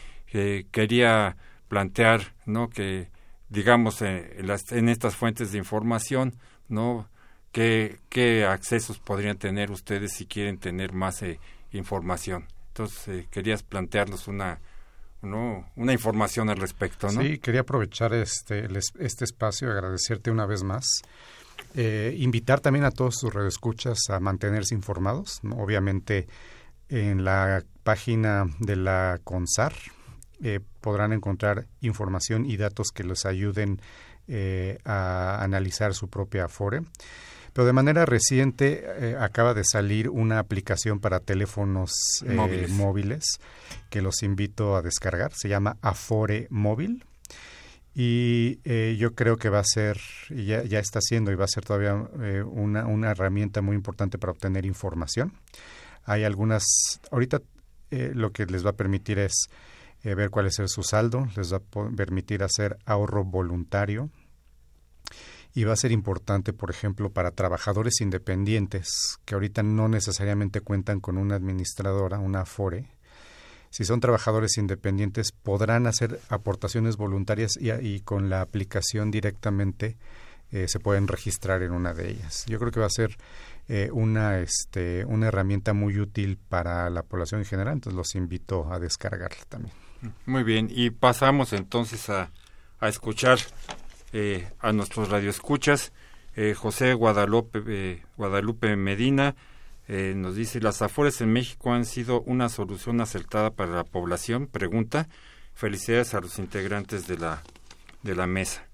quería plantear no que digamos, en, las, en estas fuentes de información, ¿no? ¿Qué, ¿Qué accesos podrían tener ustedes si quieren tener más información? Entonces, querías plantearnos una, ¿no? una información al respecto, ¿no? Sí, quería aprovechar este, este espacio y agradecerte una vez más. Eh, invitar también a todos sus radioescuchas a mantenerse informados. Obviamente, en la página de la CONSAR eh, podrán encontrar información y datos que les ayuden eh, a analizar su propia Afore. Pero de manera reciente eh, acaba de salir una aplicación para teléfonos eh, móviles. que los invito a descargar. Se llama Afore Móvil. Y eh, yo creo que va a ser, ya, ya está siendo y va a ser todavía una, una herramienta muy importante para obtener información. Hay algunas, ahorita lo que les va a permitir es ver cuál es su saldo, les va a permitir hacer ahorro voluntario, y va a ser importante, por ejemplo, para trabajadores independientes que ahorita no necesariamente cuentan con una administradora, una FORE. Si son trabajadores independientes, podrán hacer aportaciones voluntarias y, con la aplicación directamente eh, se pueden registrar en una de ellas. Yo creo que va a ser eh, una, este, una herramienta muy útil para la población en general, entonces los invito a descargarla también. Muy bien, y pasamos entonces a, a escuchar eh, a nuestros radioescuchas. Eh, José Guadalupe, eh, Guadalupe Medina eh, nos dice, ¿las afores en México han sido una solución acertada para la población? Pregunta. Felicidades a los integrantes de la, de la mesa.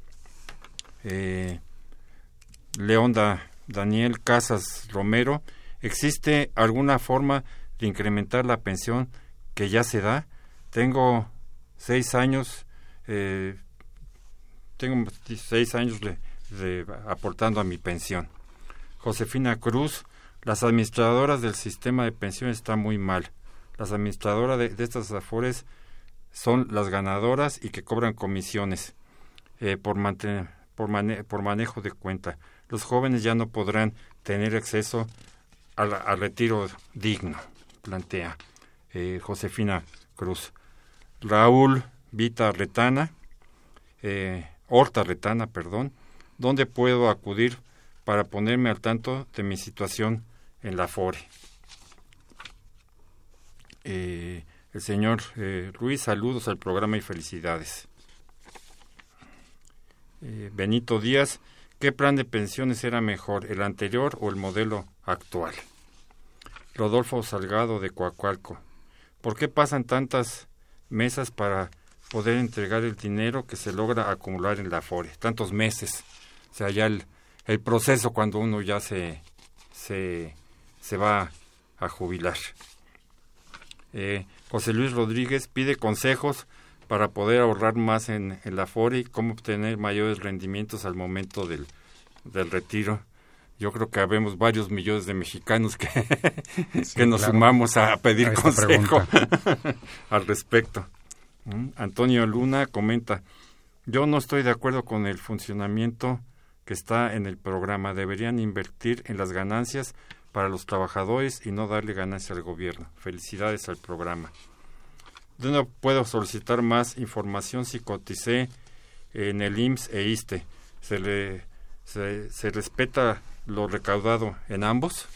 Leonda Daniel Casas Romero, ¿existe alguna forma de incrementar la pensión que ya se da? Tengo seis años, eh, tengo 16 años de, aportando a mi pensión. Josefina Cruz, las administradoras del sistema de pensión están muy mal. Las administradoras de, estas afores son las ganadoras y que cobran comisiones eh, por, por, por manejo de cuenta. Los jóvenes ya no podrán tener acceso al, retiro digno, plantea eh, Josefina Cruz. Raúl Vita Retana, eh, Horta Retana, perdón, ¿dónde puedo acudir para ponerme al tanto de mi situación en la FORE? Eh, el señor eh, Ruiz, saludos al programa y felicidades. Eh, Benito Díaz, ¿qué plan de pensiones era mejor, el anterior o el modelo actual? Rodolfo Salgado de Coacualco, ¿por qué pasan tantas mesas para poder entregar el dinero que se logra acumular en la FORE, tantos meses. O sea, ya el, el proceso cuando uno ya se, se, se va a jubilar. Eh, José Luis Rodríguez pide consejos para poder ahorrar más en, en la FORE y cómo obtener mayores rendimientos al momento del, del retiro. Yo creo que habemos varios millones de mexicanos que, que nos sumamos a pedir consejo al respecto. Antonio Luna comenta, yo no estoy de acuerdo con el funcionamiento que está en el programa. Deberían invertir en las ganancias para los trabajadores y no darle ganancia al gobierno. Felicidades al programa. Yo no puedo solicitar más información si coticé en el IMSS e ISTE. ¿Se, le, se, se respeta lo recaudado en ambos?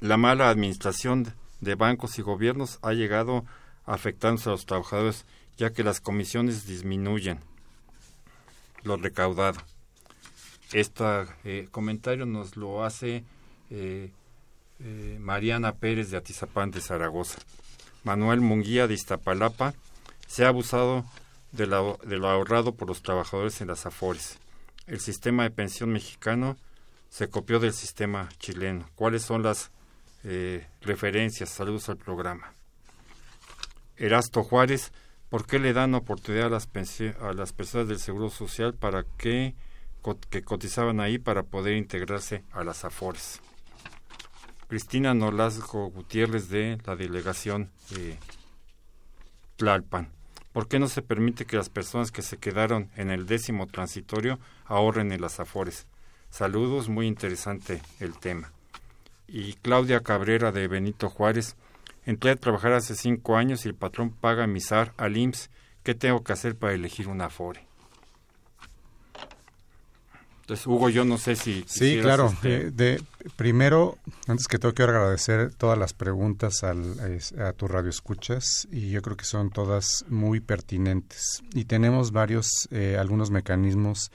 La mala administración de bancos y gobiernos ha llegado afectándose a los trabajadores, ya que las comisiones disminuyen lo recaudado. Este comentario nos lo hace eh, eh, Mariana Pérez de Atizapán de Zaragoza. Manuel Munguía de Iztapalapa se ha abusado de, de lo ahorrado por los trabajadores en las AFORES. El sistema de pensión mexicano se copió del sistema chileno. ¿Cuáles son las eh, referencias. Saludos al programa. Erasto Juárez, ¿por qué le dan oportunidad a las, a las personas del Seguro Social para que, que cotizaban ahí para poder integrarse a las AFORES? Cristina Nolasco Gutiérrez de la delegación de Tlalpan. ¿Por qué no se permite que las personas que se quedaron en el décimo transitorio ahorren en las AFORES? Saludos, muy interesante el tema y Claudia Cabrera de Benito Juárez. Entré a trabajar hace cinco años y el patrón paga mi SAR al IMSS ¿qué tengo que hacer para elegir una Afore? Entonces, Hugo, yo no sé si... Sí, claro. Este, de, primero, antes que todo, quiero agradecer todas las preguntas al, a, tu radio escuchas y yo creo que son todas muy pertinentes. Y tenemos varios, eh, algunos mecanismos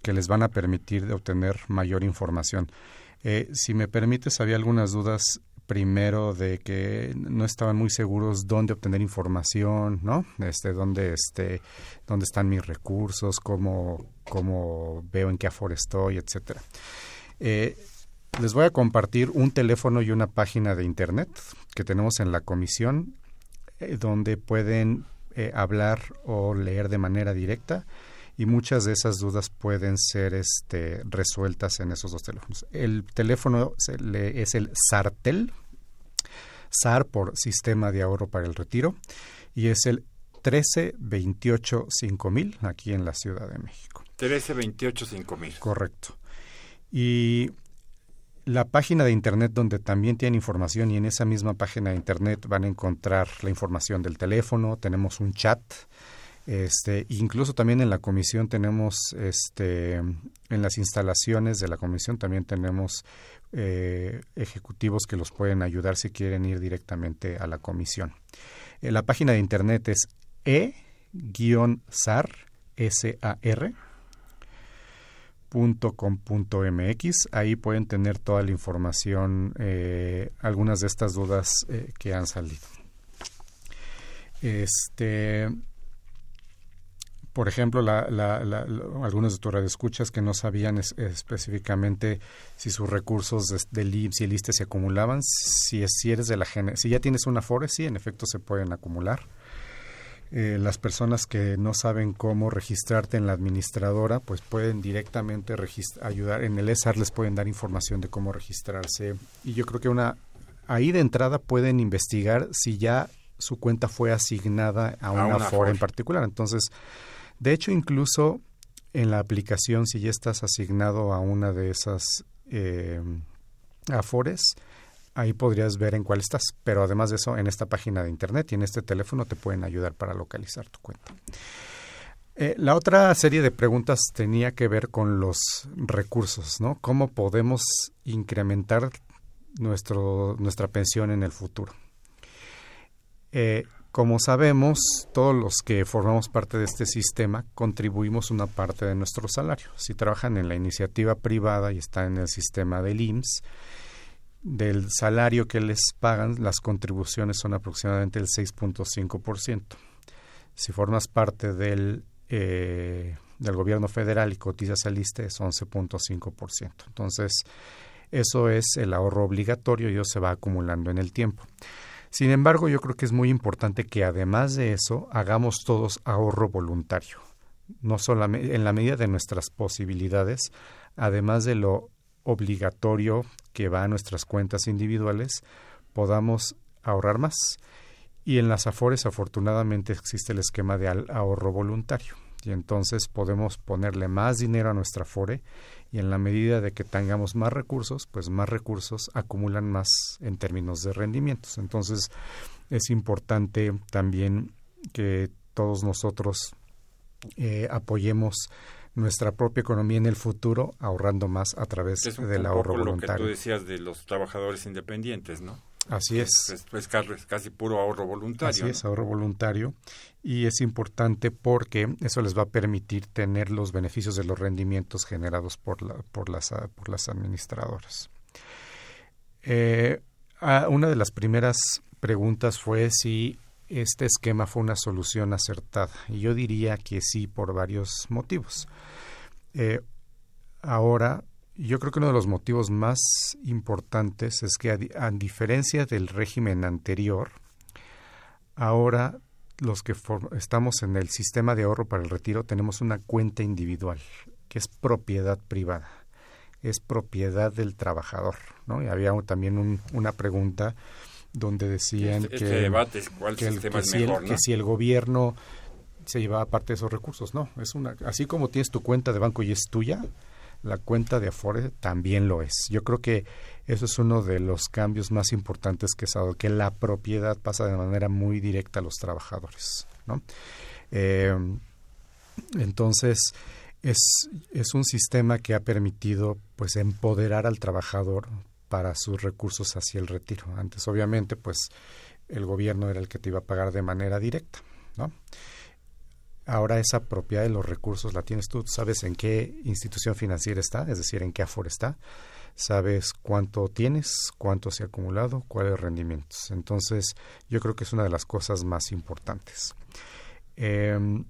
que les van a permitir obtener mayor información. Eh, si me permites, había algunas dudas primero de que no estaban muy seguros dónde obtener información, ¿no? Este, dónde, este, dónde están mis recursos, cómo, cómo veo en qué aforo estoy, etcétera. Eh, les voy a compartir un teléfono y una página de internet que tenemos en la comisión eh, donde pueden eh, hablar o leer de manera directa y muchas de esas dudas pueden ser este, resueltas en esos dos teléfonos. El teléfono es el SARTEL, SAR por Sistema de Ahorro para el Retiro, y es el 1328 5000 aquí en la Ciudad de México. 1328 5000. Correcto. Y la página de internet donde también tienen información y en esa misma página de internet van a encontrar la información del teléfono, tenemos un chat este, incluso también en la comisión tenemos, este, en las instalaciones de la comisión también tenemos eh, ejecutivos que los pueden ayudar si quieren ir directamente a la comisión. Eh, la página de internet es e-sar. Ahí pueden tener toda la información, eh, algunas de estas dudas que han salido. Este, por ejemplo, la, la, la, algunos de tus radioescuchas que no sabían específicamente si sus recursos del de IMSS y el ISTE se acumulaban, si, si eres de la si ya tienes una FORE, sí, en efecto se pueden acumular. Eh, las personas que no saben cómo registrarte en la administradora, pues pueden directamente ayudar. En el ESAR les pueden dar información de cómo registrarse. Y yo creo que una ahí de entrada pueden investigar si ya su cuenta fue asignada a una, FORE en particular. Entonces, de hecho, incluso en la aplicación, si ya estás asignado a una de esas eh, afores, ahí podrías ver en cuál estás. Pero además de eso, en esta página de internet y en este teléfono te pueden ayudar para localizar tu cuenta. Eh, la otra serie de preguntas tenía que ver con los recursos, ¿no? ¿Cómo podemos incrementar nuestro, nuestra pensión en el futuro? Eh, como sabemos, todos los que formamos parte de este sistema contribuimos una parte de nuestro salario. Si trabajan en la iniciativa privada y están en el sistema del IMSS, del salario que les pagan, las contribuciones son aproximadamente el 6.5%. Si formas parte del, eh, del gobierno federal y cotizas al ISTE, es 11.5%. Entonces, eso es el ahorro obligatorio y eso se va acumulando en el tiempo. Sin embargo, yo creo que es muy importante que además de eso hagamos todos ahorro voluntario, no solamente en la medida de nuestras posibilidades, además de lo obligatorio que va a nuestras cuentas individuales, podamos ahorrar más. Y en las Afores afortunadamente existe el esquema de ahorro voluntario y entonces podemos ponerle más dinero a nuestra Afore y en la medida de que tengamos más recursos, pues más recursos acumulan más en términos de rendimientos. Entonces es importante también que todos nosotros eh, apoyemos nuestra propia economía en el futuro ahorrando más a través del ahorro voluntario. Lo que tú decías de los trabajadores independientes, ¿no? Así es. Es, casi puro ahorro voluntario. Así es, ahorro voluntario. Y es importante porque eso les va a permitir tener los beneficios de los rendimientos generados por, la, por, las, por las administradoras. Eh, una de las primeras preguntas fue si este esquema fue una solución acertada. Y yo diría que sí, por varios motivos. Eh, ahora yo creo que uno de los motivos más importantes es que a, diferencia del régimen anterior, ahora los que estamos en el sistema de ahorro para el retiro tenemos una cuenta individual que es propiedad privada, es propiedad del trabajador, ¿no? Y había también una pregunta donde decían este, que, debate, ¿cuál que, sistema es mejor, que si el gobierno se llevaba parte de esos recursos, no, es una así como tienes tu cuenta de banco y es tuya, la cuenta de Afore también lo es. Yo creo que eso es uno de los cambios más importantes que es que la propiedad pasa de manera muy directa a los trabajadores. ¿no? Eh, entonces, es, es un sistema que ha permitido pues empoderar al trabajador para sus recursos hacia el retiro. Antes, obviamente, pues el gobierno era el que te iba a pagar de manera directa, ¿no? Ahora esa propiedad de los recursos la tienes tú, sabes en qué institución financiera está, es decir, en qué aforo está, sabes cuánto tienes, cuánto se ha acumulado, cuáles rendimientos. Entonces, yo creo que es una de las cosas más importantes. Em,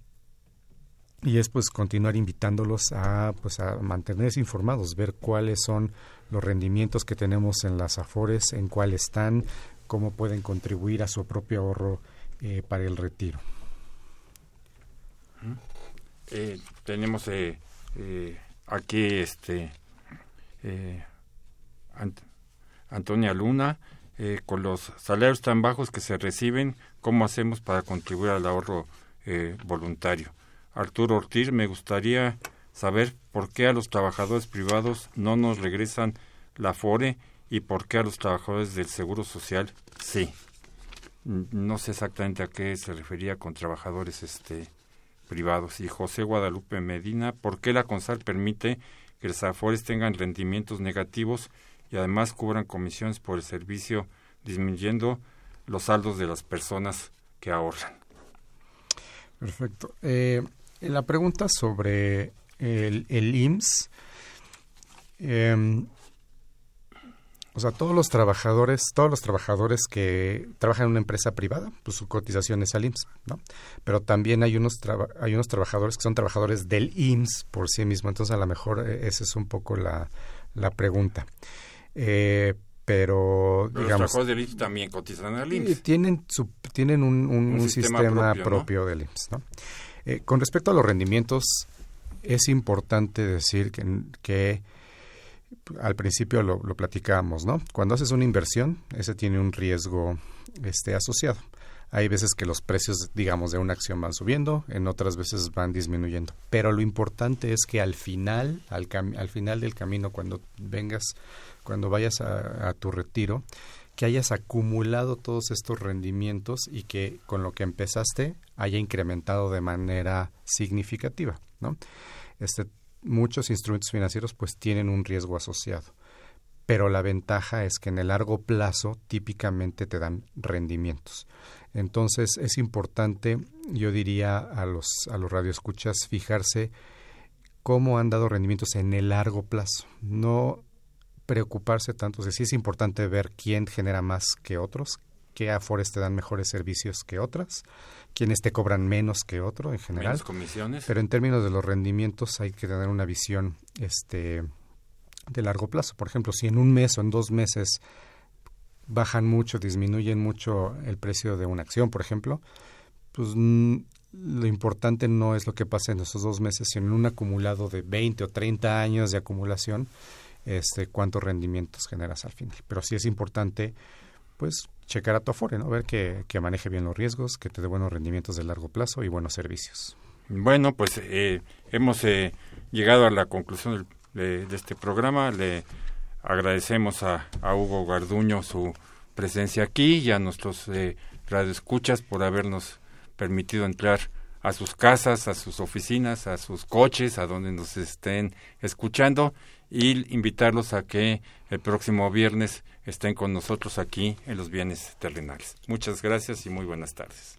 y es pues continuar invitándolos a pues a mantenerse informados, ver cuáles son los rendimientos que tenemos en las afores, en cuáles están, cómo pueden contribuir a su propio ahorro eh, para el retiro. Eh, tenemos eh, eh, aquí este Antonia Luna con los salarios tan bajos que se reciben cómo hacemos para contribuir al ahorro voluntario Arturo Ortiz me gustaría saber por qué a los trabajadores privados no nos regresan la FORE y por qué a los trabajadores del Seguro Social sí. No sé exactamente a qué se refería con trabajadores este privados. Y José Guadalupe Medina, ¿por qué la CONSAL permite que los AFORES tengan rendimientos negativos y además cubran comisiones por el servicio, disminuyendo los saldos de las personas que ahorran? Perfecto. Eh, la pregunta sobre el, el IMSS, eh, o sea, todos los trabajadores, todos los trabajadores que trabajan en una empresa privada, pues su cotización es al IMSS, ¿no? Pero también hay unos hay unos trabajadores que son trabajadores del IMSS por sí mismo, entonces a lo mejor eh, esa es un poco la, la pregunta. Eh, pero, digamos... Los trabajadores del IMSS también cotizan al IMSS. Tienen, su, tienen un, un, sistema, propio, del IMSS, ¿no? Eh, con respecto a los rendimientos, es importante decir que, que al principio lo, platicábamos, ¿no? Cuando haces una inversión, ese tiene un riesgo este, asociado. Hay veces que los precios, digamos, de una acción van subiendo, en otras veces van disminuyendo. Pero lo importante es que al final, al, al final del camino, cuando vengas, cuando vayas a, a tu retiro, que hayas acumulado todos estos rendimientos y que con lo que empezaste haya incrementado de manera significativa, ¿no? Este, muchos instrumentos financieros pues tienen un riesgo asociado. Pero la ventaja es que en el largo plazo típicamente te dan rendimientos. Entonces es importante, yo diría a los, a los radioescuchas, fijarse cómo han dado rendimientos en el largo plazo. No preocuparse tanto, o sea, es importante ver quién genera más que otros, qué afores te dan mejores servicios que otras, quienes te cobran menos que otro en general. Menos comisiones. Pero en términos de los rendimientos hay que tener una visión este de largo plazo. Por ejemplo, si en un mes o en dos meses bajan mucho, disminuyen mucho el precio de una acción, por ejemplo, pues lo importante no es lo que pasa en esos dos meses, sino en un acumulado de 20 o 30 años de acumulación, este, cuántos rendimientos generas al final. Pero sí es importante, pues, checar a tu Afore, ¿no? Ver que, que, maneje bien los riesgos, que te dé buenos rendimientos de largo plazo y buenos servicios. Bueno, pues eh, hemos eh, llegado a la conclusión de, de, este programa. Le agradecemos a, a, Hugo Garduño su presencia aquí y a nuestros eh, radioescuchas por habernos permitido entrar a sus casas, a sus oficinas, a sus coches, a donde nos estén escuchando y invitarlos a que el próximo viernes estén con nosotros aquí en los bienes terrenales. Muchas gracias y muy buenas tardes.